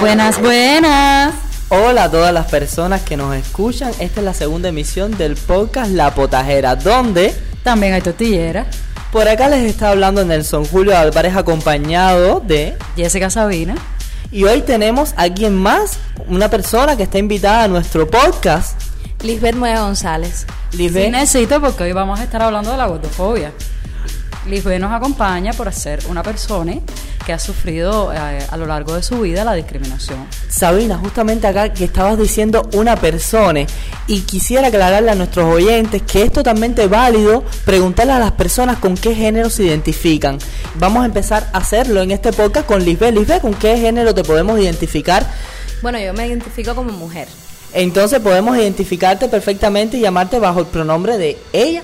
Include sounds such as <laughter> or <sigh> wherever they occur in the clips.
Buenas, buenas. Hola a todas las personas que nos escuchan. Esta es la segunda emisión del podcast La Potajera, donde También hay tortillera. Por acá les está hablando Nelson Julio Álvarez acompañado de... Jessica Sabina. Y hoy tenemos a quien más, una persona que está invitada a nuestro podcast. Lisbeth Mueve González. Lisbeth. Sí, necesito porque hoy vamos a estar hablando de la gordofobia. Lisbeth nos acompaña por ser una persona que ha sufrido eh, a lo largo de su vida la discriminación. Sabina, justamente acá que estabas diciendo una persona y quisiera aclararle a nuestros oyentes que es totalmente válido preguntarle a las personas con qué género se identifican. Vamos a empezar a hacerlo en este podcast con Lisbeth. Lisbeth, ¿con qué género te podemos identificar? Bueno, yo me identifico como mujer. Entonces podemos identificarte perfectamente y llamarte bajo el pronombre de ella.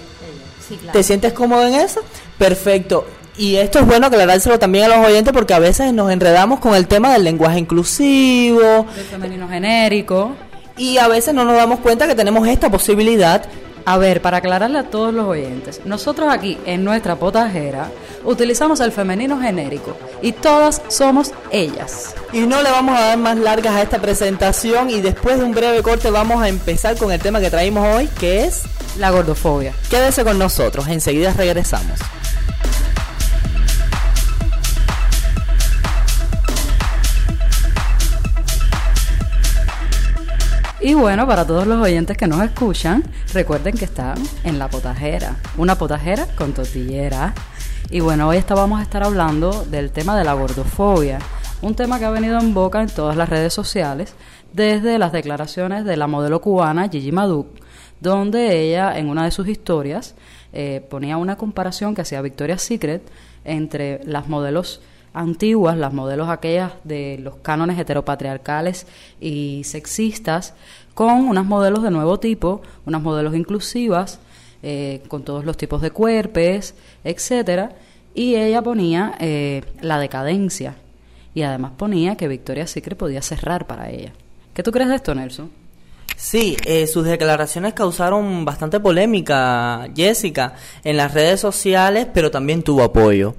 Sí, claro. ¿Te sientes cómodo en eso? Perfecto. Y esto es bueno aclarárselo también a los oyentes porque a veces nos enredamos con el tema del lenguaje inclusivo Del femenino genérico. y a veces no nos damos cuenta que tenemos esta posibilidad. A ver, para aclararle a todos los oyentes, nosotros aquí en nuestra potajera utilizamos el femenino genérico y todas somos ellas. Y no le vamos a dar más largas a esta presentación y después de un breve corte vamos a empezar con el tema que traímos hoy, que es La gordofobia. quédese con nosotros, enseguida regresamos. Y bueno, para todos los oyentes que nos escuchan, recuerden que están en la potajera, una potajera con tortillera. Y bueno, hoy está- vamos a estar hablando del tema de la gordofobia, un tema que ha venido en boca en todas las redes sociales desde las declaraciones de la modelo cubana Gigi Maduk, donde ella en una de sus historias eh, ponía una comparación que hacía Victoria's Secret entre las modelos antiguas, las modelos aquellas de los cánones heteropatriarcales y sexistas, con unas modelos de nuevo tipo, unas modelos inclusivas, eh, con todos los tipos de cuerpos, etcétera, y ella ponía eh, la decadencia y además ponía que Victoria's Secret podía cerrar para ella. ¿Qué tú crees de esto, Nelson? Sí, eh, sus declaraciones causaron bastante polémica, Jessica, en las redes sociales, pero también tuvo apoyo.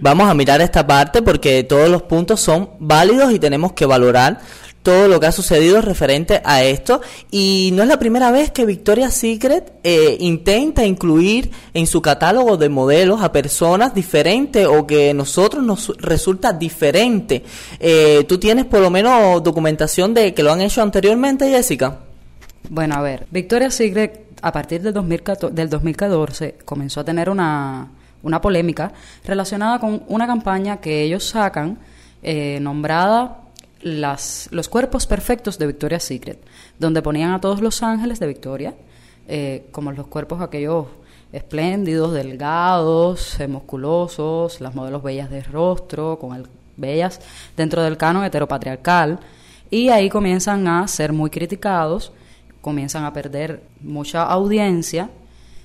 Vamos a mirar esta parte porque todos los puntos son válidos y tenemos que valorar todo lo que ha sucedido referente a esto. Y no es la primera vez que Victoria's Secret eh, intenta incluir en su catálogo de modelos a personas diferentes o que a nosotros nos resulta diferente. Eh, ¿Tú tienes por lo menos documentación de que lo han hecho anteriormente, Jessica? Bueno, a ver, Victoria's Secret a partir del 2014, del 2014 comenzó a tener una, una polémica relacionada con una campaña que ellos sacan eh, nombrada las, Los cuerpos perfectos de Victoria's Secret, donde ponían a todos los ángeles de Victoria, eh, como los cuerpos aquellos espléndidos, delgados, musculosos, las modelos bellas de rostro, con el, bellas dentro del canon heteropatriarcal, y ahí comienzan a ser muy criticados, comienzan a perder mucha audiencia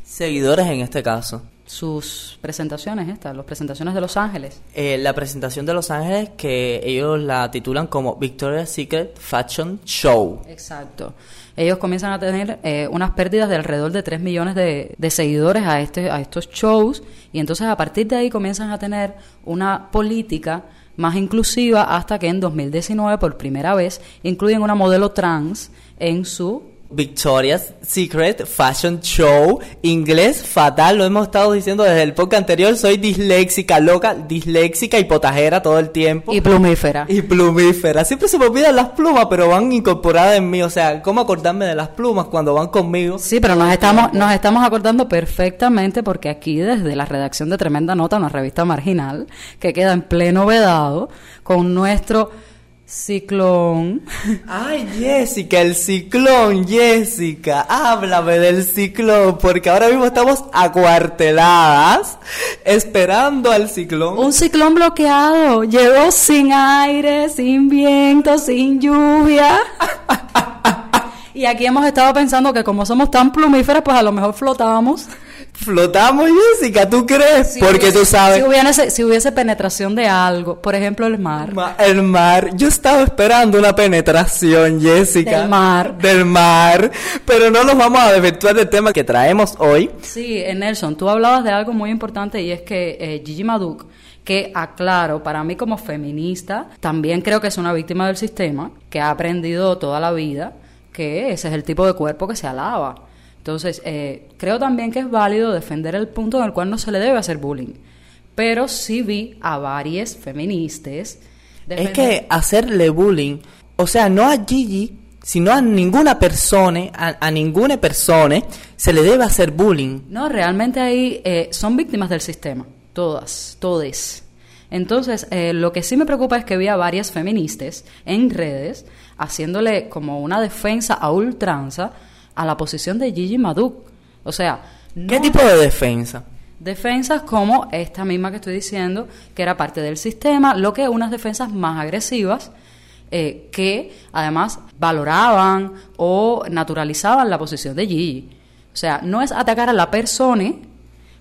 Seguidores en este caso. Sus presentaciones estas, las presentaciones de Los Ángeles. Eh, la presentación de Los Ángeles que ellos la titulan como Victoria's Secret Fashion Show. Exacto. Ellos comienzan a tener eh, unas pérdidas de alrededor de 3 millones de, de seguidores a, este, a estos shows y entonces a partir de ahí comienzan a tener una política más inclusiva hasta que en 2019 por primera vez incluyen una modelo trans en su Victoria's Secret Fashion Show. Inglés fatal, lo hemos estado diciendo desde el podcast anterior. Soy disléxica, loca, disléxica y potajera todo el tiempo. y plumífera. Y plumífera. Siempre se me olvidan las plumas, pero van incorporadas en mí. O sea, ¿cómo acordarme de las plumas cuando van conmigo? Sí, pero nos estamos, nos estamos acordando perfectamente porque aquí desde la redacción de Tremenda Nota, una revista marginal, que queda en pleno vedado, con nuestro ciclón. Ay, Jessica, el ciclón, Jessica, háblame del ciclón, porque ahora mismo estamos acuarteladas esperando al ciclón. Un ciclón bloqueado, llegó sin aire, sin viento, sin lluvia. <laughs> Y aquí hemos estado pensando que como somos tan plumíferas, pues a lo mejor flotamos. Flotamos, Jessica, ¿tú crees? Si Porque hubiese- tú sabes. Si hubiese, si hubiese penetración de algo, por ejemplo, el mar. Ma- El mar, yo estaba esperando una penetración, Jessica. Del mar. Del mar. Pero no nos vamos a desvirtuar del tema que traemos hoy. Sí, eh, Nelson, tú hablabas de algo muy importante y es que eh, Gigi Maduk, que aclaro, para mí como feminista, también creo que es una víctima del sistema, que ha aprendido toda la vida que ese es el tipo de cuerpo que se alaba. Entonces, eh, creo también que es válido defender el punto en el cual no se le debe hacer bullying. Pero sí vi a varias feministas. Es que hacerle bullying, o sea, no a Gigi, sino a ninguna persona, a, a ninguna persona, se le debe hacer bullying. No, realmente ahí eh, son víctimas del sistema, todas, todes. Entonces, eh, lo que sí me preocupa es que vi a varias feministas en redes haciéndole como una defensa a ultranza a la posición de Gigi Maduk. O sea, ¿Qué tipo de defensa? defensas como esta misma que estoy diciendo, que era parte del sistema, lo que unas defensas más agresivas eh, que además valoraban o naturalizaban la posición de Gigi. O sea, no es atacar a la persona,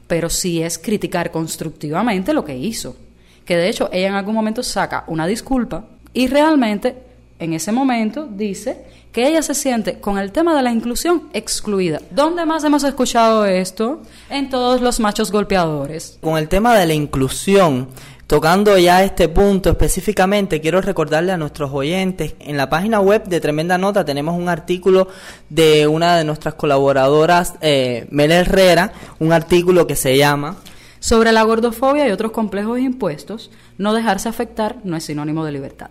pero sí es criticar constructivamente lo que hizo. Que de hecho ella en algún momento saca una disculpa y realmente en ese momento dice que ella se siente con el tema de la inclusión excluida. ¿Dónde más hemos escuchado esto? En todos los machos golpeadores. Con el tema de la inclusión, tocando ya este punto específicamente, quiero recordarle a nuestros oyentes, en la página web de Tremenda Nota tenemos un artículo de una de nuestras colaboradoras, eh, Mel Herrera, un artículo que se llama Sobre la gordofobia y otros complejos impuestos, no dejarse afectar no es sinónimo de libertad.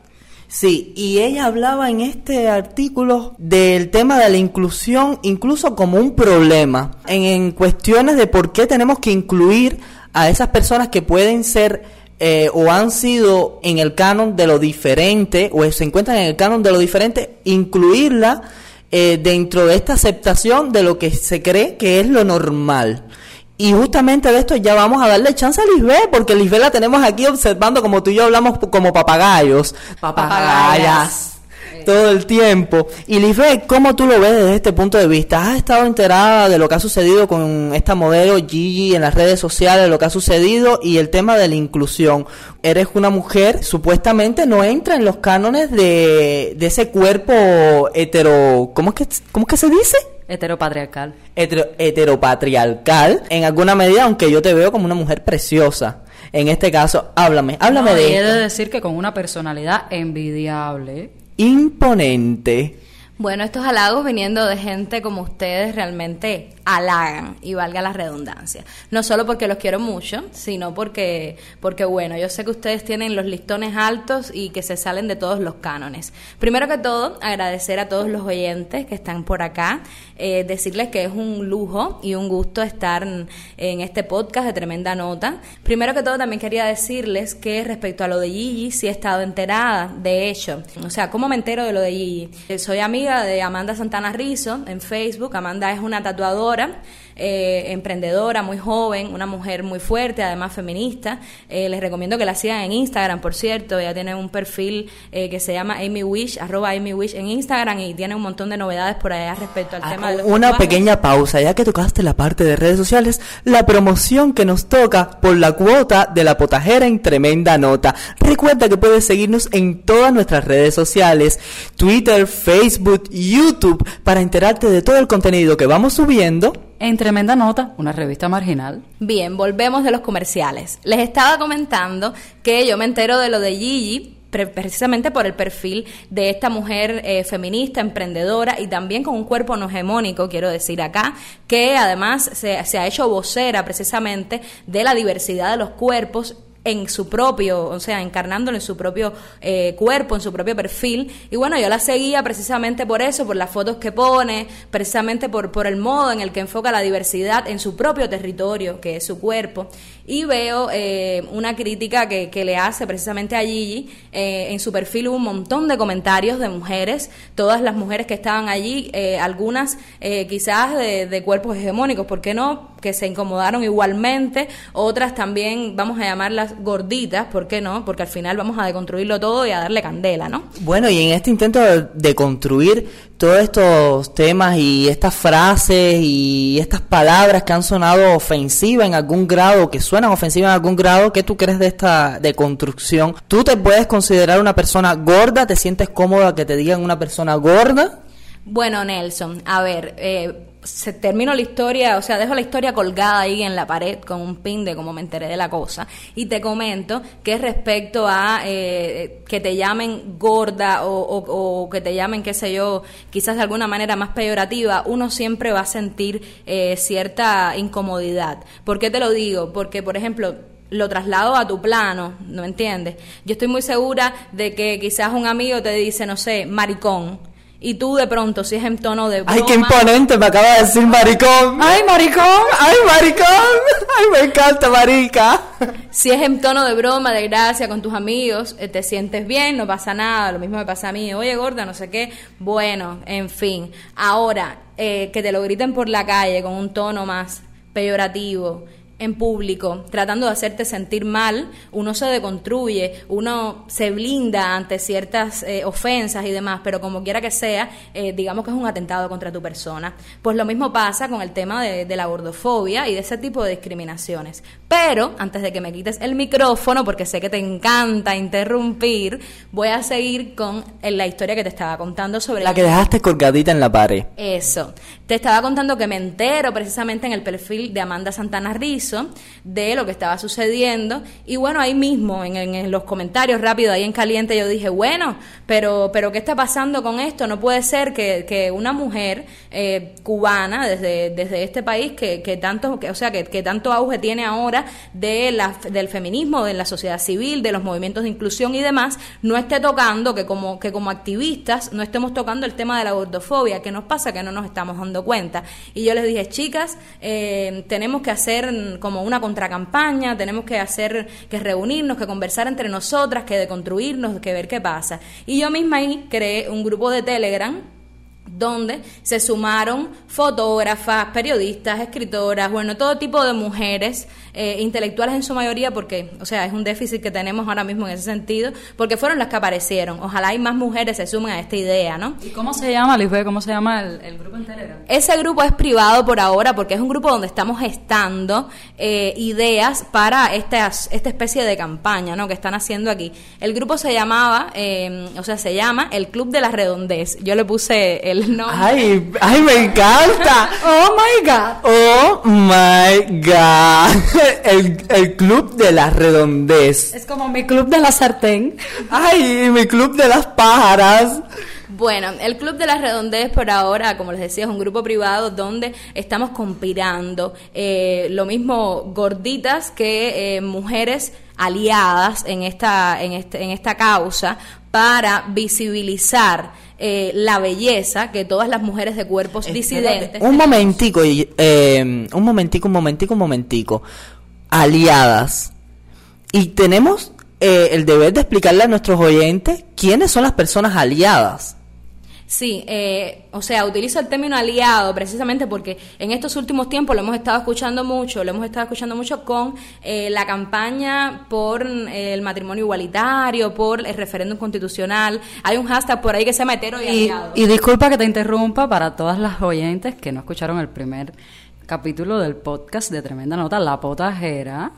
Sí, y ella hablaba en este artículo del tema de la inclusión incluso como un problema, en, cuestiones de por qué tenemos que incluir a esas personas que pueden ser eh, o han sido en el canon de lo diferente o se encuentran en el canon de lo diferente, incluirla eh, dentro de esta aceptación de lo que se cree que es lo normal. Y justamente de esto ya vamos a darle chance a Lisbeth, porque Lisbeth la tenemos aquí observando como tú y yo hablamos como papagayos. Papagayas. Todo el tiempo. Y Lisbeth, ¿cómo tú lo ves desde este punto de vista? ¿Has estado enterada de lo que ha sucedido con esta modelo Gigi en las redes sociales, lo que ha sucedido y el tema de la inclusión? Eres una mujer, supuestamente no entra en los cánones de, de ese cuerpo hetero... ¿Cómo es que, cómo es que se dice? Heteropatriarcal. hetero- heteropatriarcal en alguna medida, aunque yo te veo como una mujer preciosa. En este caso, háblame, háblame No, y de he de decir que con una personalidad envidiable. Imponente. Bueno, estos halagos viniendo de gente como ustedes realmente halagan y valga la redundancia. No solo porque los quiero mucho, sino porque, porque bueno, yo sé que ustedes tienen los listones altos y que se salen de todos los cánones. Primero que todo, agradecer a todos los oyentes que están por acá, eh, decirles que es un lujo y un gusto estar en, este podcast de tremenda nota. Primero que todo, también quería decirles que respecto a lo de Gigi, sí he estado enterada, de hecho. O sea, ¿cómo me entero de lo de Gigi? Eh, Soy amiga de Amanda Santana Rizo en Facebook. Amanda es una tatuadora, eh, emprendedora, muy joven, una mujer muy fuerte, además feminista. Eh, les recomiendo que la sigan en Instagram, por cierto. Ella tiene un perfil eh, que se llama Amy Wish, arroba Amy Wish en Instagram y tiene un montón de novedades por allá respecto al tema de los Ah, Una tatuajes. pequeña pausa, ya que tocaste la parte de redes sociales, la promoción que nos toca por la cuota de la potajera en tremenda nota. Recuerda que puedes seguirnos en todas nuestras redes sociales, Twitter, Facebook, YouTube, para enterarte de todo el contenido que vamos subiendo. En Tremenda Nota, una revista marginal. Bien, volvemos de los comerciales. Les estaba comentando que yo me entero de lo de Gigi pre- precisamente por el perfil de esta mujer eh, feminista, emprendedora y también con un cuerpo no hegemónico, quiero decir acá, que además se ha hecho vocera precisamente de la diversidad de los cuerpos en su propio, o sea, encarnándolo en su propio eh, cuerpo, en su propio perfil. Y bueno, yo la seguía precisamente por eso, por las fotos que pone, precisamente por, por el modo en el que enfoca la diversidad en su propio territorio, que es su cuerpo. Y veo eh, una crítica que, que le hace precisamente a Gigi. Eh, en su perfil hubo un montón de comentarios de mujeres, todas las mujeres que estaban allí, eh, algunas eh, quizás de, de cuerpos hegemónicos, ¿por qué no? Que se incomodaron igualmente, otras también vamos a llamarlas gorditas, ¿por qué no? Porque al final vamos a deconstruirlo todo y a darle candela, ¿no? Bueno, y en este intento de, construir todos estos temas y estas frases y estas palabras que han sonado ofensivas en algún grado, que suenan ofensivas en algún grado, ¿qué tú crees de esta deconstrucción? ¿Tú te puedes considerar una persona gorda? ¿Te sientes cómoda que te digan una persona gorda? Bueno, Nelson, a ver, eh, se termino la historia, o sea, dejo la historia colgada ahí en la pared con un pin de cómo me enteré de la cosa y te comento que respecto a eh, que te llamen gorda o, o, que te llamen, qué sé yo, quizás de alguna manera más peyorativa, uno siempre va a sentir eh, cierta incomodidad. ¿Por qué te lo digo? Porque, por ejemplo, lo traslado a tu plano, ¿no entiendes? Yo estoy muy segura de que quizás un amigo te dice, no sé, maricón y tú de pronto, si es en tono de broma... ¡Ay, qué imponente! Me acaba de decir maricón. ¡Ay, maricón! ¡Ay, maricón! ¡Ay, me encanta, marica! Si es en tono de broma, de gracia, con tus amigos, eh, te sientes bien, no pasa nada. Lo mismo me pasa a mí. Oye, gorda, no sé qué. Bueno, en fin. Ahora, eh, que te lo griten por la calle con un tono más peyorativo en público, tratando de hacerte sentir mal, uno se deconstruye, uno se blinda ante ciertas eh, ofensas y demás, pero como quiera que sea, eh, digamos que es un atentado contra tu persona. Pues lo mismo pasa con el tema de, de, la gordofobia y de ese tipo de discriminaciones. Pero, antes de que me quites el micrófono, porque sé que te encanta interrumpir, voy a seguir con la historia que te estaba contando sobre... La que dejaste colgadita en la pared. Eso. Te estaba contando que me entero precisamente en el perfil de Amanda Santana Rizzo, de lo que estaba sucediendo. Y bueno, ahí mismo, en, los comentarios rápido, ahí en caliente, yo dije, bueno, pero, pero ¿qué está pasando con esto? No puede ser que, que una mujer eh, cubana desde, desde este país que, que tanto, que, o sea, que, que, tanto auge tiene ahora de la, del feminismo, de la sociedad civil, de los movimientos de inclusión y demás, no esté tocando, que como, que como activistas no estemos tocando el tema de la gordofobia, que nos pasa que no nos estamos dando cuenta. Y yo les dije, chicas, eh, tenemos que hacer como una contracampaña, tenemos que hacer, que reunirnos, que conversar entre nosotras, que deconstruirnos, que ver qué pasa. Y yo misma ahí creé un grupo de Telegram donde se sumaron fotógrafas, periodistas, escritoras, bueno, todo tipo de mujeres eh, intelectuales en su mayoría, porque, o sea, es un déficit que tenemos ahora mismo en ese sentido, porque fueron las que aparecieron. Ojalá hay más mujeres se sumen a esta idea, ¿no? ¿Y cómo se llama, Lisbeth? ¿Cómo se llama el, grupo en Telegram? Ese grupo es privado por ahora, porque es un grupo donde estamos gestando eh, ideas para esta, esta especie de campaña, ¿no? Que están haciendo aquí. El grupo se llamaba, eh, o sea, se llama el Club de la Redondez. Yo le puse el nombre. ¡Ay, ay me encanta! <laughs> ¡Oh, my God! ¡Oh, my God! El, club de la redondez. Es como mi club de la sartén. Ay, mi club de las pájaras. Bueno, el Club de la Redondez por ahora, como les decía, es un grupo privado donde estamos conspirando, eh, lo mismo gorditas que eh, mujeres aliadas en esta, en, este, en esta causa para visibilizar eh, la belleza que todas las mujeres de cuerpos disidentes. Un momentico, eh, un momentico, un momentico, un momentico. Aliadas. Y tenemos eh, el deber de explicarle a nuestros oyentes quiénes son las personas aliadas. Sí, eh, o sea, utilizo el término aliado precisamente porque en estos últimos tiempos lo hemos estado escuchando mucho, lo hemos estado escuchando mucho con eh, la campaña por eh, el matrimonio igualitario, por el referéndum constitucional. Hay un hashtag por ahí que se llama hetero y, aliado. Y disculpa que te interrumpa para todas las oyentes que no escucharon el primer capítulo del podcast de Tremenda Nota, La Potajera.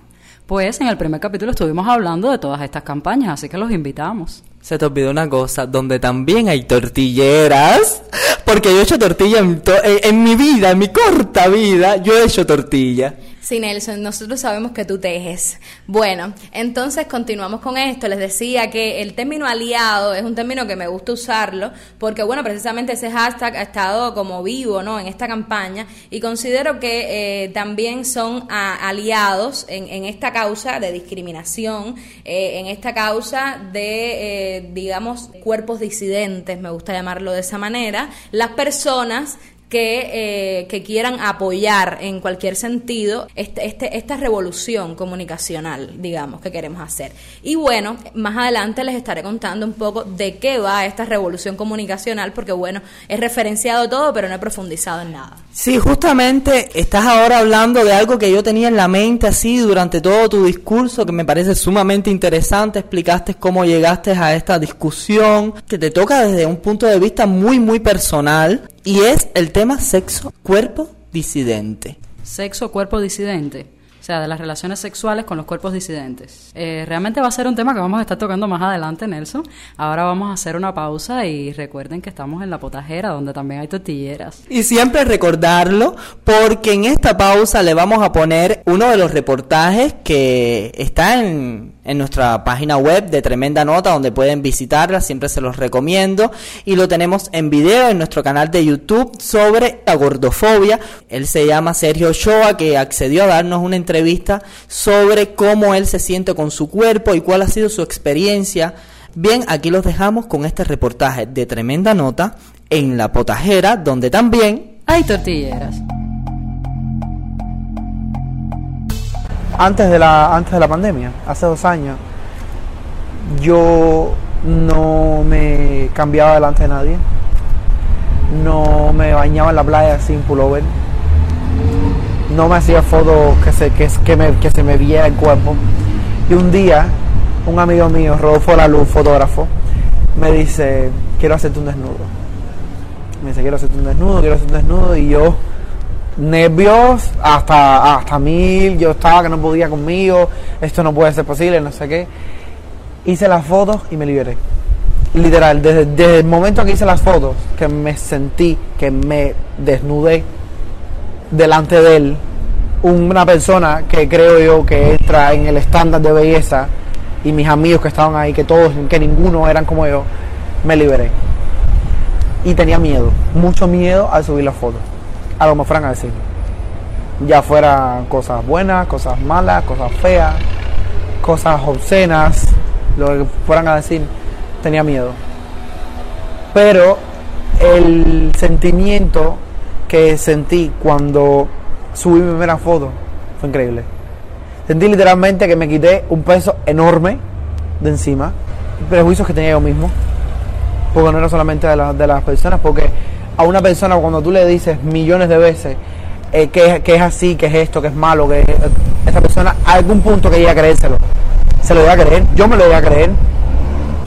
Pues en el primer capítulo estuvimos hablando de todas estas campañas, así que los invitamos. Se te olvidó una cosa, donde también hay tortilleras, porque yo he hecho tortilla en, en mi vida, en mi corta vida, yo he hecho tortilla. Sí, Nelson, nosotros sabemos que tú tejes. Bueno, entonces continuamos con esto. Les decía que el término aliado es un término que me gusta usarlo porque, bueno, precisamente ese hashtag ha estado como vivo, ¿no? En esta campaña y considero que eh, también son aliados en, esta causa de discriminación, eh, en esta causa de, eh, digamos, cuerpos disidentes, me gusta llamarlo de esa manera, las personas que, eh, que quieran apoyar en cualquier sentido este, este, esta revolución comunicacional, digamos, que queremos hacer. Y bueno, más adelante les estaré contando un poco de qué va esta revolución comunicacional, porque bueno, es referenciado todo, pero no he profundizado en nada. Sí, justamente estás ahora hablando de algo que yo tenía en la mente así durante todo tu discurso, que me parece sumamente interesante. Explicaste cómo llegaste a esta discusión, que te toca desde un punto de vista muy, muy personal, y es el tema sexo, cuerpo disidente. Sexo, cuerpo disidente. O sea, de las relaciones sexuales con los cuerpos disidentes. Eh, realmente va a ser un tema que vamos a estar tocando más adelante, Nelson. Ahora vamos a hacer una pausa y recuerden que estamos en la potajera, donde también hay tortilleras. Y siempre recordarlo, porque en esta pausa le vamos a poner uno de los reportajes que está en, en nuestra página web de Tremenda Nota, donde pueden visitarla, siempre se los recomiendo. Y lo tenemos en video en nuestro canal de YouTube sobre la gordofobia. Él se llama Sergio Ochoa, que accedió a darnos una entrevista sobre cómo él se siente con su cuerpo y cuál ha sido su experiencia. Bien, aquí los dejamos con este reportaje de Tremenda Nota en La Potajera, donde también hay tortilleras. Antes de la antes de la pandemia, hace dos años, yo no me cambiaba delante de nadie, no me bañaba en la playa sin pullover, no me hacía fotos que se, que, que, me, que se me viera el cuerpo. Y un día, un amigo mío, Rodolfo La Luz, fotógrafo, me dice, quiero hacerte un desnudo. Me dice, quiero hacerte un desnudo, quiero hacerte un desnudo. Y yo, nervios hasta, hasta mil, yo estaba que no podía conmigo, esto no puede ser posible, no sé qué. Hice las fotos y me liberé. Literal, desde, desde el momento que hice las fotos, que me sentí, que me desnudé delante de él, una persona que creo yo que entra en el estándar de belleza y mis amigos que estaban ahí, que todos, que ninguno eran como yo, me liberé. Y tenía miedo, mucho miedo al subir las fotos a lo más fueran a decir. Ya fueran cosas buenas, cosas malas, cosas feas, cosas obscenas, lo que fueran a decir, tenía miedo. Pero el sentimiento que sentí cuando subí mi primera foto fue increíble. Sentí literalmente que me quité un peso enorme de encima, prejuicios que tenía yo mismo, porque no era solamente de, de las personas, porque a una persona cuando tú le dices millones de veces eh, que, es así, que es esto, que es malo, que esa persona a algún punto quería creérselo. Se lo iba a creer, yo me lo iba a creer,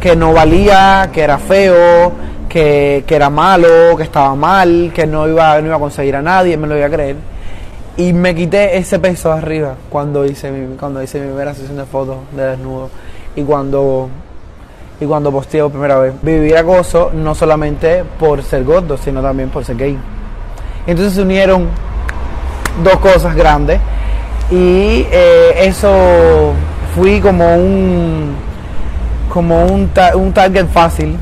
que no valía, que era feo, que, era malo, que estaba mal, que no iba, no iba a conseguir a nadie, me lo iba a creer. Y me quité ese peso arriba cuando hice mi, cuando hice mi primera sesión de fotos de desnudo. Y cuando y cuando posteo primera vez. Vivir acoso no solamente por ser gordo, sino también por ser gay. Entonces se unieron dos cosas grandes y eh, eso fui como un como un, un target fácil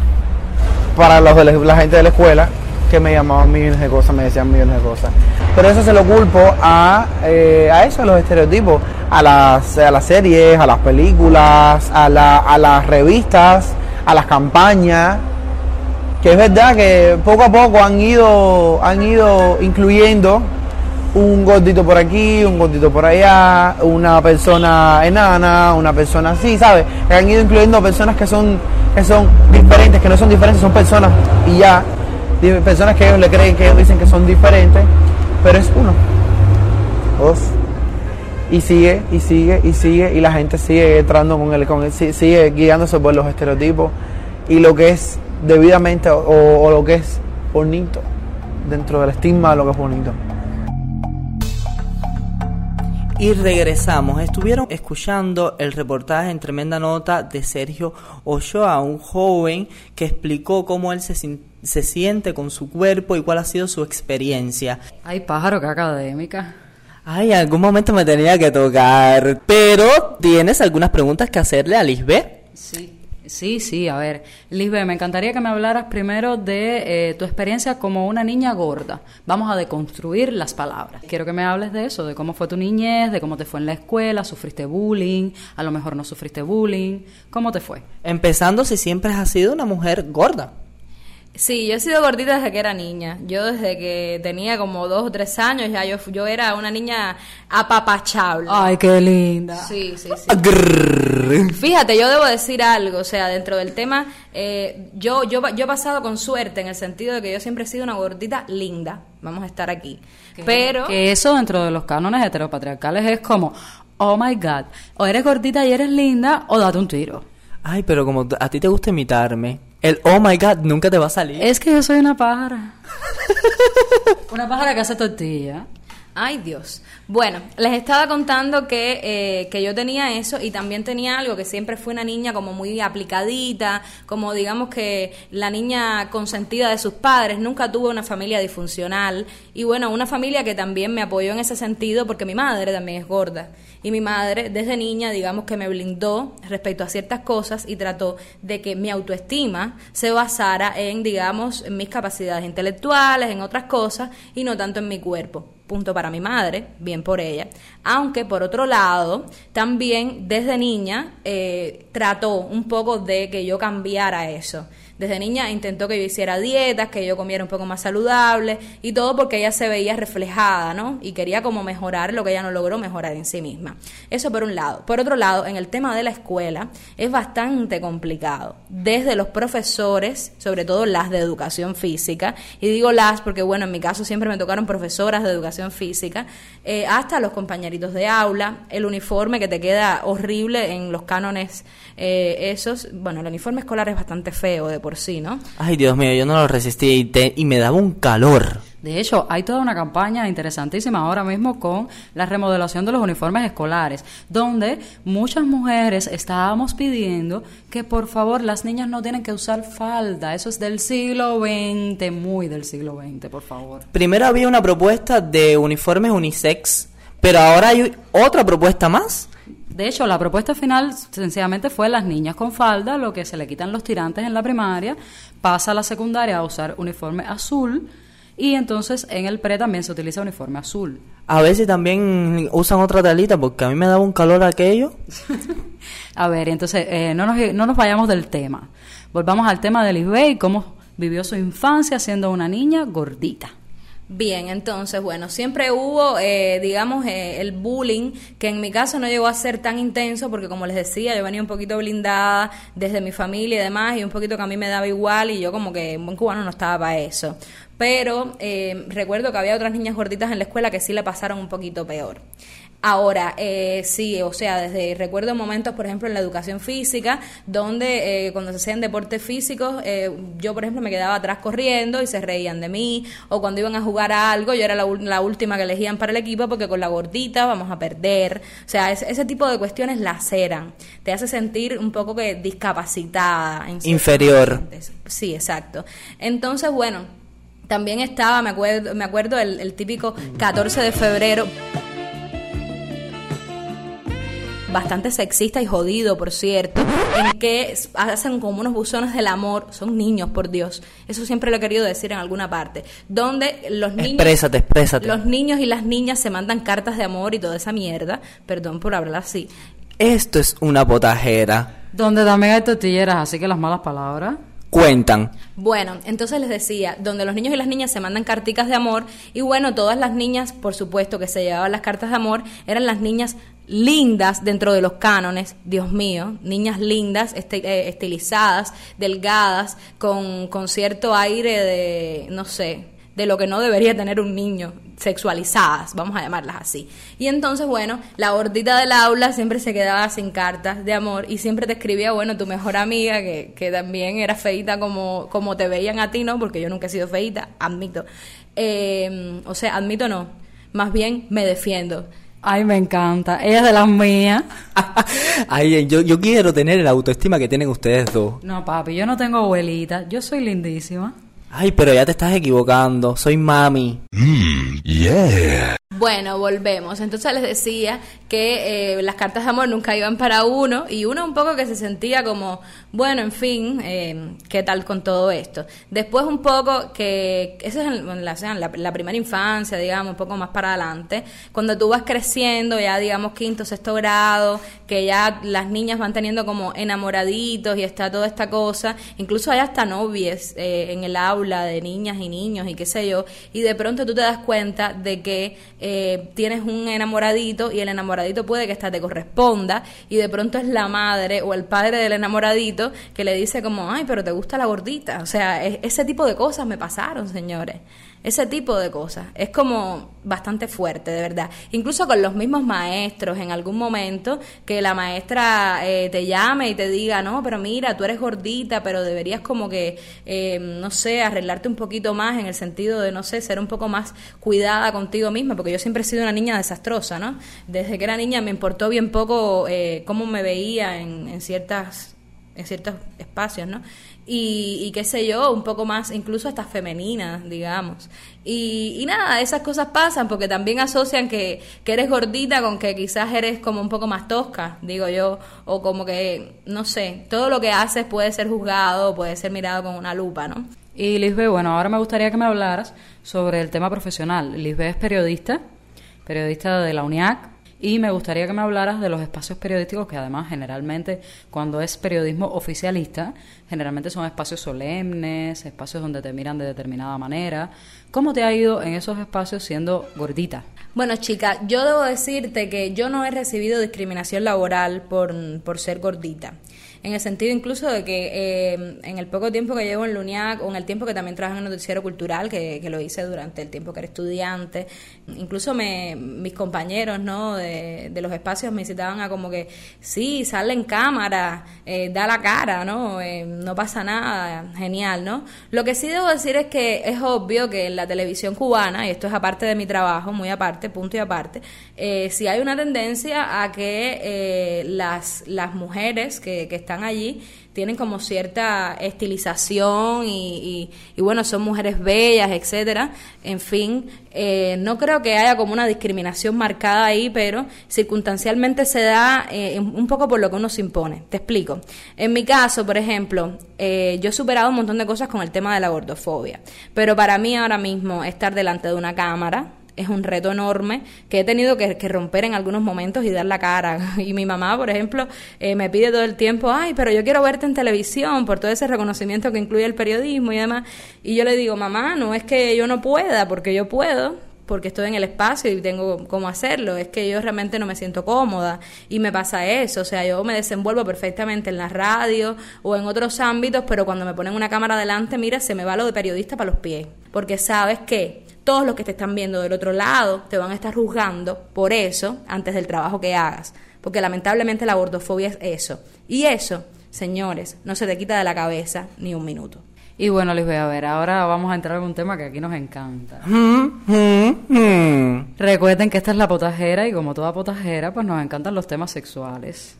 para los de la, gente de la escuela que me llamaban millones de cosas, me decían millones de cosas. Pero eso se lo culpo a, eh, a eso, a los estereotipos, a las, a las series, a las películas, a, la, a las revistas, a las campañas, que es verdad que poco a poco han ido, han ido incluyendo un gordito por aquí, un gordito por allá, una persona enana, una persona así, ¿sabes? Han ido incluyendo personas que son, que son diferentes, que no son diferentes, son personas y ya personas que ellos le creen, que ellos dicen que son diferentes, pero es uno, dos, y sigue, y sigue, y sigue, y la gente sigue entrando con él, con sigue guiándose por los estereotipos y lo que es debidamente o, lo que es bonito, dentro del estigma de lo que es bonito. Y regresamos. Estuvieron escuchando el reportaje en tremenda nota de Sergio Ochoa, un joven que explicó cómo él se se siente con su cuerpo y cuál ha sido su experiencia. Ay, pájaro, que académica. Ay, algún momento me tenía que tocar. Pero, ¿tienes algunas preguntas que hacerle a Lisbeth? Sí. Sí, sí, a ver, Lisbeth, me encantaría que me hablaras primero de eh, tu experiencia como una niña gorda. Vamos a deconstruir las palabras. Quiero que me hables de eso, de cómo fue tu niñez, de cómo te fue en la escuela, sufriste bullying, a lo mejor no sufriste bullying, ¿cómo te fue? Empezando si siempre has sido una mujer gorda. Sí, yo he sido gordita desde que era niña. Yo desde que tenía como dos o tres años ya yo, yo era una niña apapachable. Ay, qué linda. Sí, sí, sí. Grrr. Fíjate, yo debo decir algo, o sea, dentro del tema, eh, yo, yo, yo he pasado con suerte en el sentido de que yo siempre he sido una gordita linda, vamos a estar aquí. Pero, Que eso dentro de los cánones heteropatriarcales es como, oh my god, o eres gordita y eres linda, o date un tiro. Ay, pero como a ti te gusta imitarme, el oh my god nunca te va a salir. Es que yo soy una pájara. <laughs> una pájara que hace tortilla. ay Dios. Bueno, les estaba contando que, eh, que yo tenía eso y también tenía algo que siempre fue una niña como muy aplicadita, como digamos que la niña consentida de sus padres, nunca tuve una familia disfuncional y bueno, una familia que también me apoyó en ese sentido porque mi madre también es gorda y mi madre desde niña digamos que me blindó respecto a ciertas cosas y trató de que mi autoestima se basara en digamos en mis capacidades intelectuales, en otras cosas y no tanto en mi cuerpo punto para mi madre, bien por ella. Aunque por otro lado, también desde niña eh, trató un poco de que yo cambiara eso. Desde niña intentó que yo hiciera dietas, que yo comiera un poco más saludable y todo porque ella se veía reflejada, ¿no? Y quería como mejorar lo que ella no logró mejorar en sí misma. Eso por un lado. Por otro lado, en el tema de la escuela es bastante complicado. Desde los profesores, sobre todo las de educación física, y digo las porque, bueno, en mi caso siempre me tocaron profesoras de educación física, eh, hasta los compañeritos de aula, el uniforme que te queda horrible en los cánones eh, esos. Bueno, el uniforme escolar es bastante feo de por sí, ¿no? Ay, Dios mío, yo no lo resistí y, te- y me daba un calor. De hecho, hay toda una campaña interesantísima ahora mismo con la remodelación de los uniformes escolares, donde muchas mujeres estábamos pidiendo que por favor las niñas no tienen que usar falda. Eso es del siglo XX, muy del siglo XX, por favor. Primero había una propuesta de uniformes unisex, pero ahora hay otra propuesta más. De hecho, la propuesta final sencillamente fue las niñas con falda, lo que se le quitan los tirantes en la primaria, pasa a la secundaria a usar uniforme azul y entonces en el pre también se utiliza uniforme azul. A ver si también usan otra talita, porque a mí me daba un calor aquello. <laughs> A ver, entonces eh, no, nos, no nos vayamos del tema. Volvamos al tema de Lisbeth y cómo vivió su infancia siendo una niña gordita. Bien, entonces, bueno, siempre hubo, eh, digamos, eh, el bullying, que en mi caso no llegó a ser tan intenso, porque como les decía, yo venía un poquito blindada desde mi familia y demás, y un poquito que a mí me daba igual, y yo como que en buen cubano no estaba para eso. Pero eh, recuerdo que había otras niñas gorditas en la escuela que sí le pasaron un poquito peor. Ahora, eh, sí, o sea, desde recuerdo momentos, por ejemplo, en la educación física, donde eh, cuando se hacían deportes físicos, eh, yo, por ejemplo, me quedaba atrás corriendo y se reían de mí, o cuando iban a jugar a algo, yo era la, última que elegían para el equipo porque con la gordita vamos a perder. O sea, ese, ese tipo de cuestiones laceran, te hace sentir un poco que discapacitada. en Inferior. Sí, exacto. Entonces, bueno, también estaba, me acuerdo, me acuerdo el, el típico 14 de febrero bastante sexista y jodido, por cierto, en que hacen como unos buzones del amor, son niños, por Dios, eso siempre lo he querido decir en alguna parte, donde los niños... Exprésate, exprésate. Los niños y las niñas se mandan cartas de amor y toda esa mierda, perdón por hablar así. Esto es una potajera. Donde también hay tortilleras, así que las malas palabras. Cuentan. Bueno, entonces les decía, donde los niños y las niñas se mandan carticas de amor, y bueno, todas las niñas, por supuesto, que se llevaban las cartas de amor, eran las niñas lindas dentro de los cánones, Dios mío, niñas lindas, este- eh, estilizadas, delgadas, con, con cierto aire de, no sé, de lo que no debería tener un niño, sexualizadas, vamos a llamarlas así. Y entonces, bueno, la gordita del aula siempre se quedaba sin cartas de amor y siempre te escribía, bueno, tu mejor amiga, que, que también era feita como, como te veían a ti, ¿no? Porque yo nunca he sido feita, admito. Eh, o sea, admito no, más bien me defiendo. Ay, me encanta. Ella es de las mías. <laughs> Ay, yo, yo quiero tener la autoestima que tienen ustedes dos. No, papi, yo no tengo abuelita. Yo soy lindísima. Ay, pero ya te estás equivocando. Soy mami. Bueno, volvemos. Entonces les decía que eh, las cartas de amor nunca iban para uno y uno un poco que se sentía como, bueno, en fin, eh, ¿qué tal con todo esto? Después un poco que, eso es la, primera infancia, digamos, un poco más para adelante, cuando tú vas creciendo, ya digamos quinto, sexto grado, que ya las niñas van teniendo como enamoraditos y está toda esta cosa, incluso hay hasta novias eh, en el aula de niñas y niños y qué sé yo, y de pronto tú te das cuenta de que eh, tienes un enamoradito y el enamoradito puede que hasta te corresponda y de pronto es la madre o el padre del enamoradito que le dice como, ay, pero te gusta la gordita. O sea, ese tipo de cosas me pasaron, señores. Ese tipo de cosas. Es como bastante fuerte, de verdad. Incluso con los mismos maestros, en algún momento, que la maestra eh, te llame y te diga, no, pero mira, tú eres gordita, pero deberías como que, eh, no sé, arreglarte un poquito más en el sentido de, no sé, ser un poco más cuidada contigo misma, porque yo siempre he sido una niña desastrosa, ¿no? Desde que era niña me importó bien poco eh, cómo me veía en, en ciertas en ciertos espacios, ¿no? y, qué sé yo, un poco más incluso hasta femenina, digamos. Y, y, nada, esas cosas pasan porque también asocian que, que, eres gordita con que quizás eres como un poco más tosca, digo yo, o como que, no sé, todo lo que haces puede ser juzgado, puede ser mirado con una lupa, ¿no? Y Lisbeth, bueno, ahora me gustaría que me hablaras sobre el tema profesional. Lisbeth es periodista, periodista de la UNIAC, y me gustaría que me hablaras de los espacios periodísticos, que además generalmente cuando es periodismo oficialista, generalmente son espacios solemnes, espacios donde te miran de determinada manera. ¿Cómo te ha ido en esos espacios siendo gordita? Bueno, chica, yo debo decirte que yo no he recibido discriminación laboral por, por ser gordita en el sentido incluso de que eh, en el poco tiempo que llevo en LUNIAC o en el tiempo que también trabajo en el noticiero cultural, que, que lo hice durante el tiempo que era estudiante, incluso me, mis compañeros ¿no? de, de los espacios me citaban a como que, sí, sale en cámara, eh, da la cara, ¿no? Eh, no pasa nada, genial, ¿no? Lo que sí debo decir es que es obvio que en la televisión cubana, y esto es aparte de mi trabajo, muy aparte, punto y aparte, eh, si hay una tendencia a que las, las mujeres que, que están allí tienen como cierta estilización y, bueno, son mujeres bellas, etcétera. En fin, eh, no creo que haya como una discriminación marcada ahí, pero circunstancialmente se da eh, un poco por lo que uno se impone. Te explico. En mi caso, por ejemplo, eh, yo he superado un montón de cosas con el tema de la gordofobia, pero para mí ahora mismo estar delante de una cámara, es un reto enorme que he tenido que, romper en algunos momentos y dar la cara. <laughs> Y mi mamá, por ejemplo, eh, me pide todo el tiempo, ay, pero yo quiero verte en televisión por todo ese reconocimiento que incluye el periodismo y demás. Y yo le digo, mamá, no es que yo no pueda, porque yo puedo, porque estoy en el espacio y tengo cómo hacerlo, es que yo realmente no me siento cómoda y me pasa eso, o sea, yo me desenvuelvo perfectamente en la radio o en otros ámbitos, pero cuando me ponen una cámara delante, mira, se me va lo de periodista para los pies, porque sabes que todos los que te están viendo del otro lado te van a estar juzgando por eso antes del trabajo que hagas. Porque lamentablemente la gordofobia es eso. Y eso, señores, no se te quita de la cabeza ni un minuto. Y bueno, les voy a ver, ahora vamos a entrar en un tema que aquí nos encanta. Recuerden que esta es la potajera y como toda potajera, pues nos encantan los temas sexuales.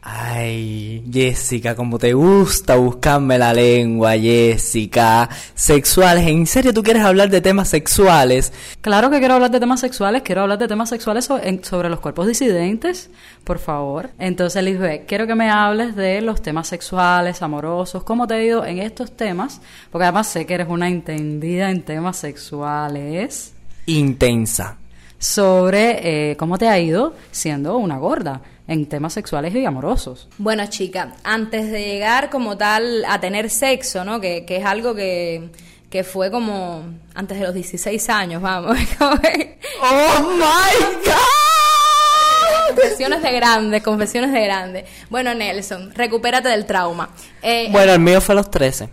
Ay, Jessica, como te gusta buscarme la lengua, Jessica. Sexuales, ¿en serio tú quieres hablar de temas sexuales? Claro que quiero hablar de temas sexuales, quiero hablar de temas sexuales sobre, los cuerpos disidentes, por favor. Entonces, Lisbeth, quiero que me hables de los temas sexuales, amorosos, cómo te ha ido en estos temas, porque además sé que eres una entendida en temas sexuales. Intensa. Sobre eh, cómo te ha ido siendo una gorda en temas sexuales y amorosos. Bueno, chica, antes de llegar como tal a tener sexo, ¿no? Que, que es algo que, que fue como antes de los 16 años, vamos. <laughs> ¡Oh, my God! Confesiones de grandes, confesiones de grandes. Bueno, Nelson, recupérate del trauma. Eh, bueno, el mío fue a los 13.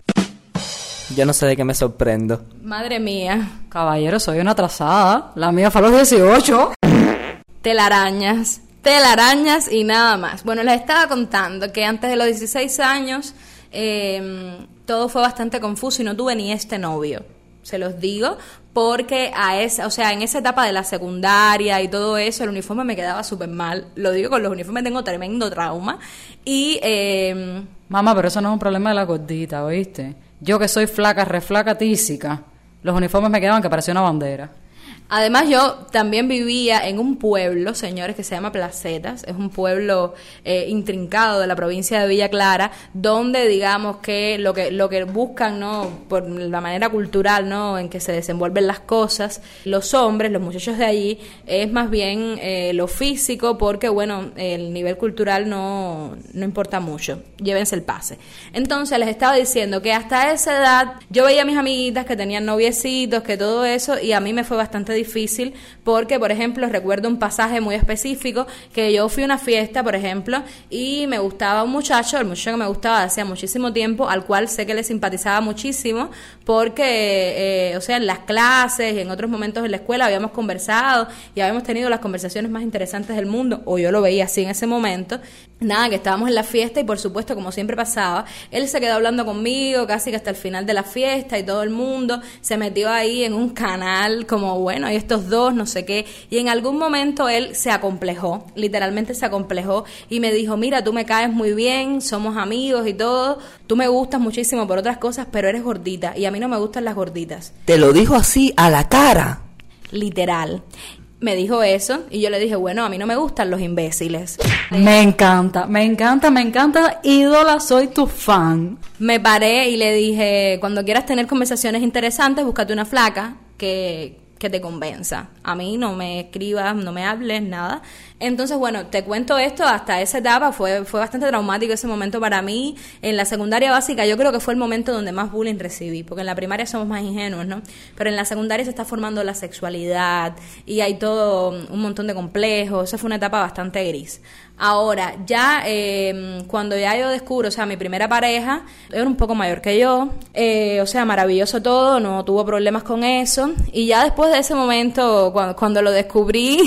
Yo no sé de qué me sorprendo. Madre mía. Caballero, soy una atrasada. La mía fue a los 18. Telarañas telarañas y nada más. Bueno, les estaba contando que antes de los 16 años em, todo fue bastante confuso y no tuve ni este novio. Se los digo porque a esa, o sea, en esa etapa de la secundaria y todo eso, el uniforme me quedaba súper mal. Lo digo con los uniformes tengo tremendo trauma y eh, Mamá, pero eso no es un problema de la gordita, ¿oíste? Yo que soy flaca, reflaca tísica, los uniformes me quedaban que parecía una bandera. Además, yo también vivía en un pueblo, señores, que se llama Placetas. Es un pueblo eh, intrincado de la provincia de Villa Clara, donde digamos que lo que lo que buscan, no, por la manera cultural, no, en que se desenvuelven las cosas, los hombres, los muchachos de allí, es más bien eh, lo físico, porque bueno, el nivel cultural no no importa mucho. Llévense el pase. Entonces les estaba diciendo que hasta esa edad yo veía a mis amiguitas que tenían noviecitos, que todo eso, y a mí me fue bastante difícil porque, por ejemplo, recuerdo un pasaje muy específico que yo fui a una fiesta, por ejemplo, y me gustaba un muchacho, el muchacho que me gustaba hacía muchísimo tiempo, al cual sé que le simpatizaba muchísimo porque, eh, o sea, en las clases y en otros momentos en la escuela habíamos conversado y habíamos tenido las conversaciones más interesantes del mundo, o yo lo veía así en ese momento. Nada, que estábamos en la fiesta y por supuesto, como siempre pasaba, él se quedó hablando conmigo casi que hasta el final de la fiesta y todo el mundo se metió ahí en un canal como, bueno, hay estos dos, no sé qué, y en algún momento él se acomplejó, literalmente se acomplejó y me dijo, mira, tú me caes muy bien, somos amigos y todo, tú me gustas muchísimo por otras cosas, pero eres gordita y a mí no me gustan las gorditas. Te lo dijo así a la cara. Literal me dijo eso y yo le dije, bueno, a mí no me gustan los imbéciles. Me encanta, me encanta, me encanta, ídola, soy tu fan. Me paré y le dije, cuando quieras tener conversaciones interesantes, búscate una flaca que, que te convenza. A mí no me escribas, no me hables, nada. Entonces, bueno, te cuento esto, hasta esa etapa fue, fue bastante traumático ese momento para mí. En la secundaria básica yo creo que fue el momento donde más bullying recibí, porque en la primaria somos más ingenuos, ¿no? Pero en la secundaria se está formando la sexualidad y hay todo un montón de complejos. Esa fue una etapa bastante gris. Ahora, ya eh, cuando ya yo descubro, o sea, mi primera pareja era un poco mayor que yo, eh, o sea, maravilloso todo, no tuvo problemas con eso. Y ya después de ese momento, cuando, cuando lo descubrí,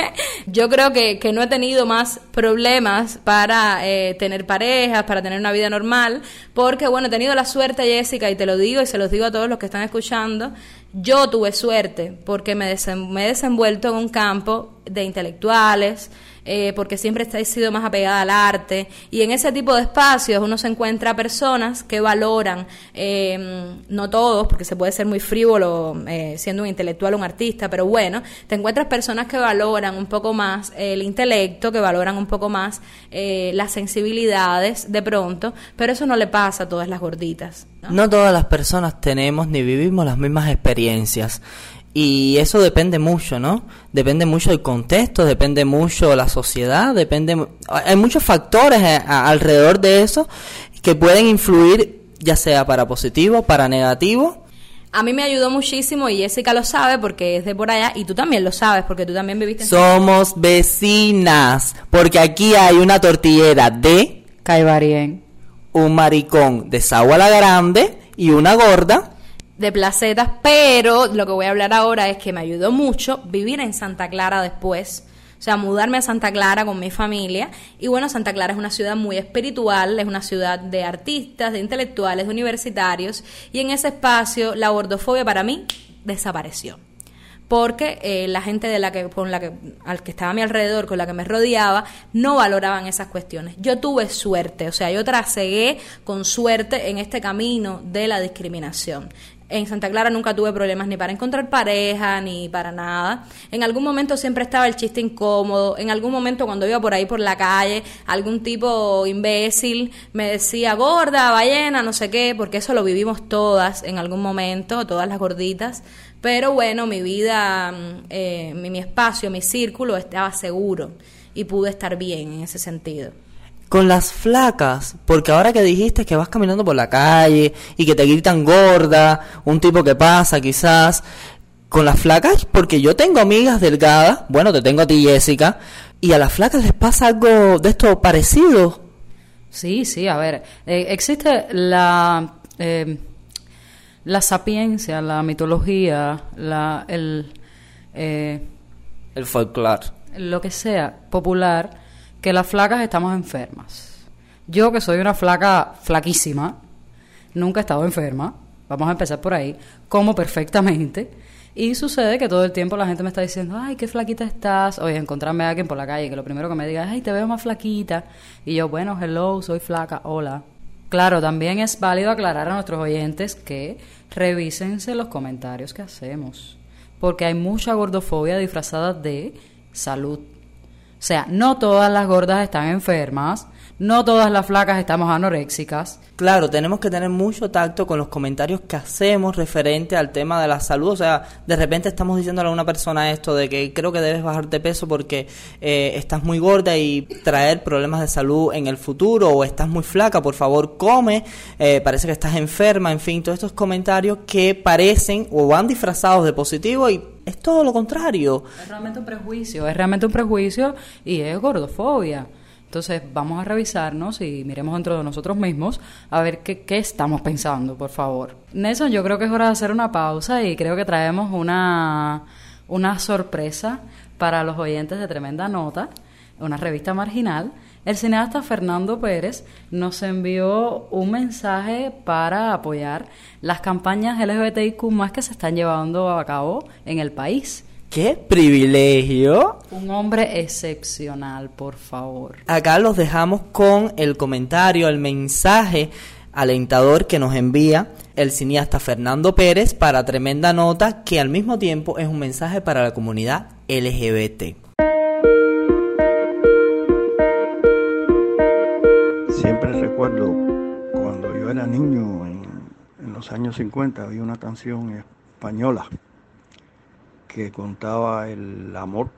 <laughs> yo creo que, no he tenido más problemas para eh, tener parejas, para tener una vida normal, porque bueno, he tenido la suerte, Jessica, y te lo digo y se los digo a todos los que están escuchando, yo tuve suerte porque me, me he desenvuelto en un campo de intelectuales, eh, porque siempre he sido más apegada al arte. Y en ese tipo de espacios uno se encuentra personas que valoran, eh, no todos, porque se puede ser muy frívolo eh, siendo un intelectual o un artista, pero bueno, te encuentras personas que valoran un poco más el intelecto, que valoran un poco más las sensibilidades de pronto, pero eso no le pasa a todas las gorditas. no todas las personas tenemos ni vivimos las mismas experiencias. Y eso depende mucho, ¿no? Depende mucho del contexto, depende mucho de la sociedad, depende... Hay muchos factores alrededor de eso que pueden influir ya sea para positivo, para negativo. A mí me ayudó muchísimo y Jessica lo sabe porque es de por allá y tú también lo sabes porque tú también viviste en Somos vecinas, porque aquí hay una tortillera de Caibarien, un maricón de Sagua la Grande y una gorda de placetas, pero lo que voy a hablar ahora es que me ayudó mucho vivir en Santa Clara después. O sea, mudarme a Santa Clara con mi familia. Y bueno, Santa Clara es una ciudad muy espiritual, es una ciudad de artistas, de intelectuales, de universitarios. Y en ese espacio la gordofobia para mí desapareció porque eh, la gente de la que con la que al que estaba a mi alrededor, con la que me rodeaba, no valoraban esas cuestiones. Yo tuve suerte, o sea, yo trasegué con suerte en este camino de la discriminación. En Santa Clara nunca tuve problemas ni para encontrar pareja, ni para nada. En algún momento siempre estaba el chiste incómodo. En algún momento cuando iba por ahí por la calle, algún tipo imbécil me decía, gorda, ballena, no sé qué, porque eso lo vivimos todas en algún momento, todas las gorditas. Pero bueno, mi vida, mm, eh, mi, mi espacio, mi círculo estaba seguro y pude estar bien en ese sentido con las flacas, porque ahora que dijiste que vas caminando por la calle y que te gritan gorda, un tipo que pasa quizás, con las flacas, porque yo tengo amigas delgadas, bueno, te tengo a ti Jessica, y a las flacas les pasa algo de esto parecido. Sí, sí, a ver, eh, existe la, eh, la sapiencia, la mitología, la, el... Eh, el folclore. Lo que sea, popular que las flacas estamos enfermas. Yo que soy una flaca flaquísima, nunca he estado enferma, vamos a empezar por ahí, como perfectamente. Y sucede que todo el tiempo la gente me está diciendo, ay, qué flaquita estás. Oye, encontrarme a alguien por la calle que lo primero que me diga es, ay, te veo más flaquita. Y yo, bueno, hello, soy flaca, hola. Claro, también es válido aclarar a nuestros oyentes que revísense los comentarios que hacemos porque hay mucha gordofobia disfrazada de salud. O sea, no todas las gordas están enfermas, no todas las flacas estamos anoréxicas. Claro, tenemos que tener mucho tacto con los comentarios que hacemos referente al tema de la salud. O sea, de repente estamos diciéndole a una persona esto de que creo que debes bajar de peso porque eh, estás muy gorda y traer problemas de salud en el futuro o estás muy flaca, por favor come, eh, parece que estás enferma, en fin, todos estos comentarios que parecen o van disfrazados de positivo y es todo lo contrario. Es realmente un prejuicio, es realmente un prejuicio y es gordofobia. Entonces vamos a revisarnos y miremos dentro de nosotros mismos a ver qué, qué, estamos pensando, por favor. Nelson, yo creo que es hora de hacer una pausa y creo que traemos una, una sorpresa para los oyentes de Tremenda Nota, una revista marginal. El cineasta Fernando Pérez nos envió un mensaje para apoyar las campañas LGBTIQ más que se están llevando a cabo en el país. ¡Qué privilegio! Un hombre excepcional, por favor. Acá los dejamos con el comentario, el mensaje alentador que nos envía el cineasta Fernando Pérez para tremenda nota que al mismo tiempo es un mensaje para la comunidad LGBT. Siempre recuerdo cuando yo era niño en, en los años 50 había una canción española que contaba el amor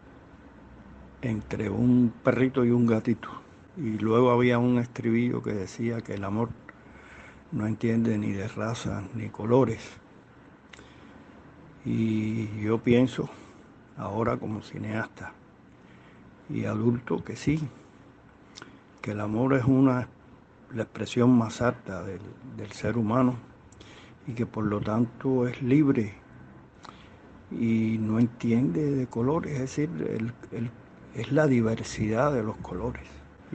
entre un perrito y un gatito. Y luego había un estribillo que decía que el amor no entiende ni de raza ni colores. Y yo pienso, ahora como cineasta y adulto, que sí, que el amor es una la expresión más alta del, del ser humano y que por lo tanto es libre y no entiende de colores, es decir, el, el, es la diversidad de los colores.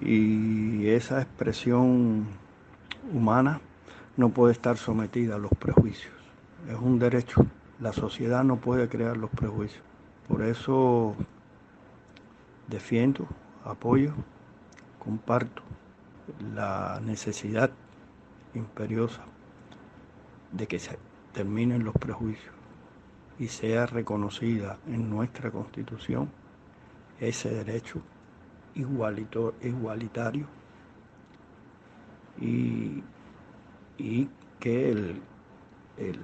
Y esa expresión humana no puede estar sometida a los prejuicios, es un derecho. La sociedad no puede crear los prejuicios. Por eso defiendo, apoyo, comparto la necesidad imperiosa de que se terminen los prejuicios y sea reconocida en nuestra constitución ese derecho igualitario. Y, y que, el, el,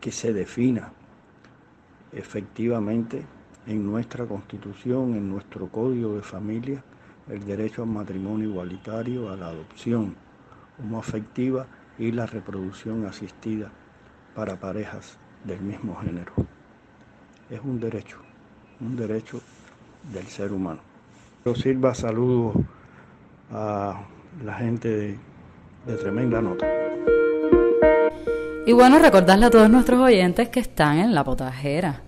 que se defina efectivamente en nuestra constitución, en nuestro código de familia, el derecho al matrimonio igualitario, a la adopción homoafectiva y la reproducción asistida para parejas del mismo género. Es un derecho, un derecho del ser humano. Yo sirva saludo a la gente de, de Tremenda Nota. Y bueno, recordarle a todos nuestros oyentes que están en La Potajera,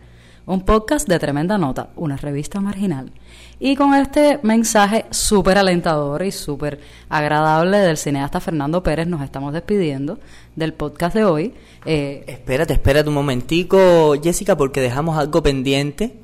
un podcast de Tremenda Nota, una revista marginal. Y con este mensaje súper alentador y súper agradable del cineasta Fernando Pérez nos estamos despidiendo del podcast de hoy. Eh, espérate, espérate un momentico, Jessica, porque dejamos algo pendiente.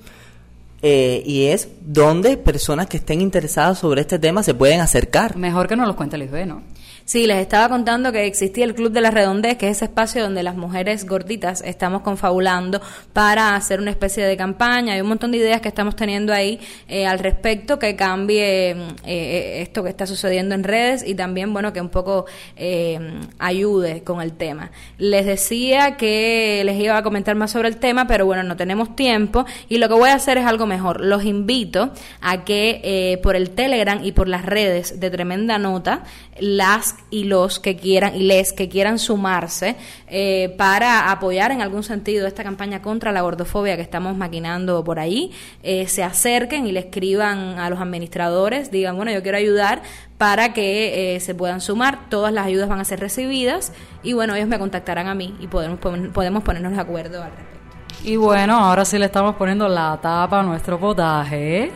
Eh, y es donde personas que estén interesadas sobre este tema se pueden acercar. Mejor que nos los cuente Lisbeth, ¿no? Sí, les estaba contando que existía el Club de la Redondez, que es ese espacio donde las mujeres gorditas estamos confabulando para hacer una especie de campaña. Hay un montón de ideas que estamos teniendo ahí eh, al respecto que cambie eh, esto que está sucediendo en redes y también, bueno, que un poco eh, ayude con el tema. Les decía que les iba a comentar más sobre el tema, pero bueno, no tenemos tiempo y lo que voy a hacer es algo mejor. Los invito a que por el Telegram y por las redes de Tremenda Nota, las y los que quieran y les que quieran sumarse eh, para apoyar en algún sentido esta campaña contra la gordofobia que estamos maquinando por ahí, eh, se acerquen y le escriban a los administradores, digan, bueno, yo quiero ayudar para que eh, se puedan sumar, todas las ayudas van a ser recibidas y bueno, ellos me contactarán a mí y podemos, podemos ponernos de acuerdo al respecto. Y bueno, ahora sí le estamos poniendo la tapa a nuestro potaje.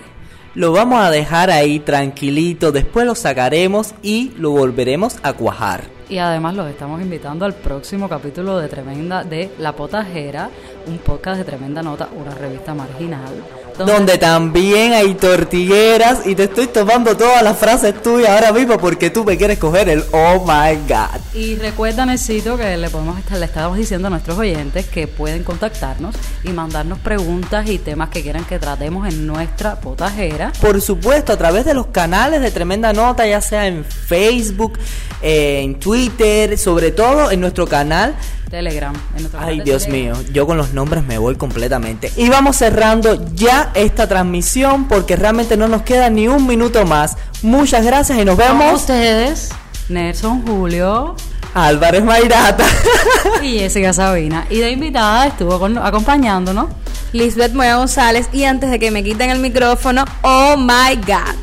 Lo vamos a dejar ahí tranquilito, después lo sacaremos y lo volveremos a cuajar. Y además los estamos invitando al próximo capítulo de Tremenda de La Potajera, un podcast de Tremenda Nota, una revista marginal, donde también hay tortilleras y te estoy tomando todas las frases tuyas ahora mismo porque tú me quieres coger el oh my god. Y recuerda, Necesito, que le podemos estar, le estamos diciendo a nuestros oyentes que pueden contactarnos y mandarnos preguntas y temas que quieran que tratemos en nuestra potajera. Por supuesto, a través de los canales de Tremenda Nota, ya sea en Facebook, eh, en Twitter, sobre todo en nuestro canal Telegram. Ay, Dios mío, yo con los nombres me voy completamente. Y vamos cerrando ya esta transmisión porque realmente no nos queda ni un minuto más. Muchas gracias y nos vemos. Con ustedes, Nelson Julio. Álvarez Mayrata. <laughs> y Jessica Sabina. Y de invitada estuvo con, acompañándonos. Lisbeth Moya González. Y antes de que me quiten el micrófono, oh my God.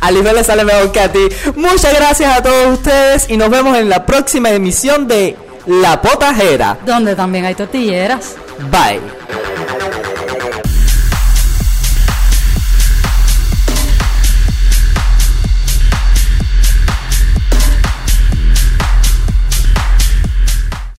A Lisbeth le sale mejor que a ti. Muchas gracias a todos ustedes y nos vemos en la próxima emisión de la Potajera. Donde también hay tortilleras. Bye.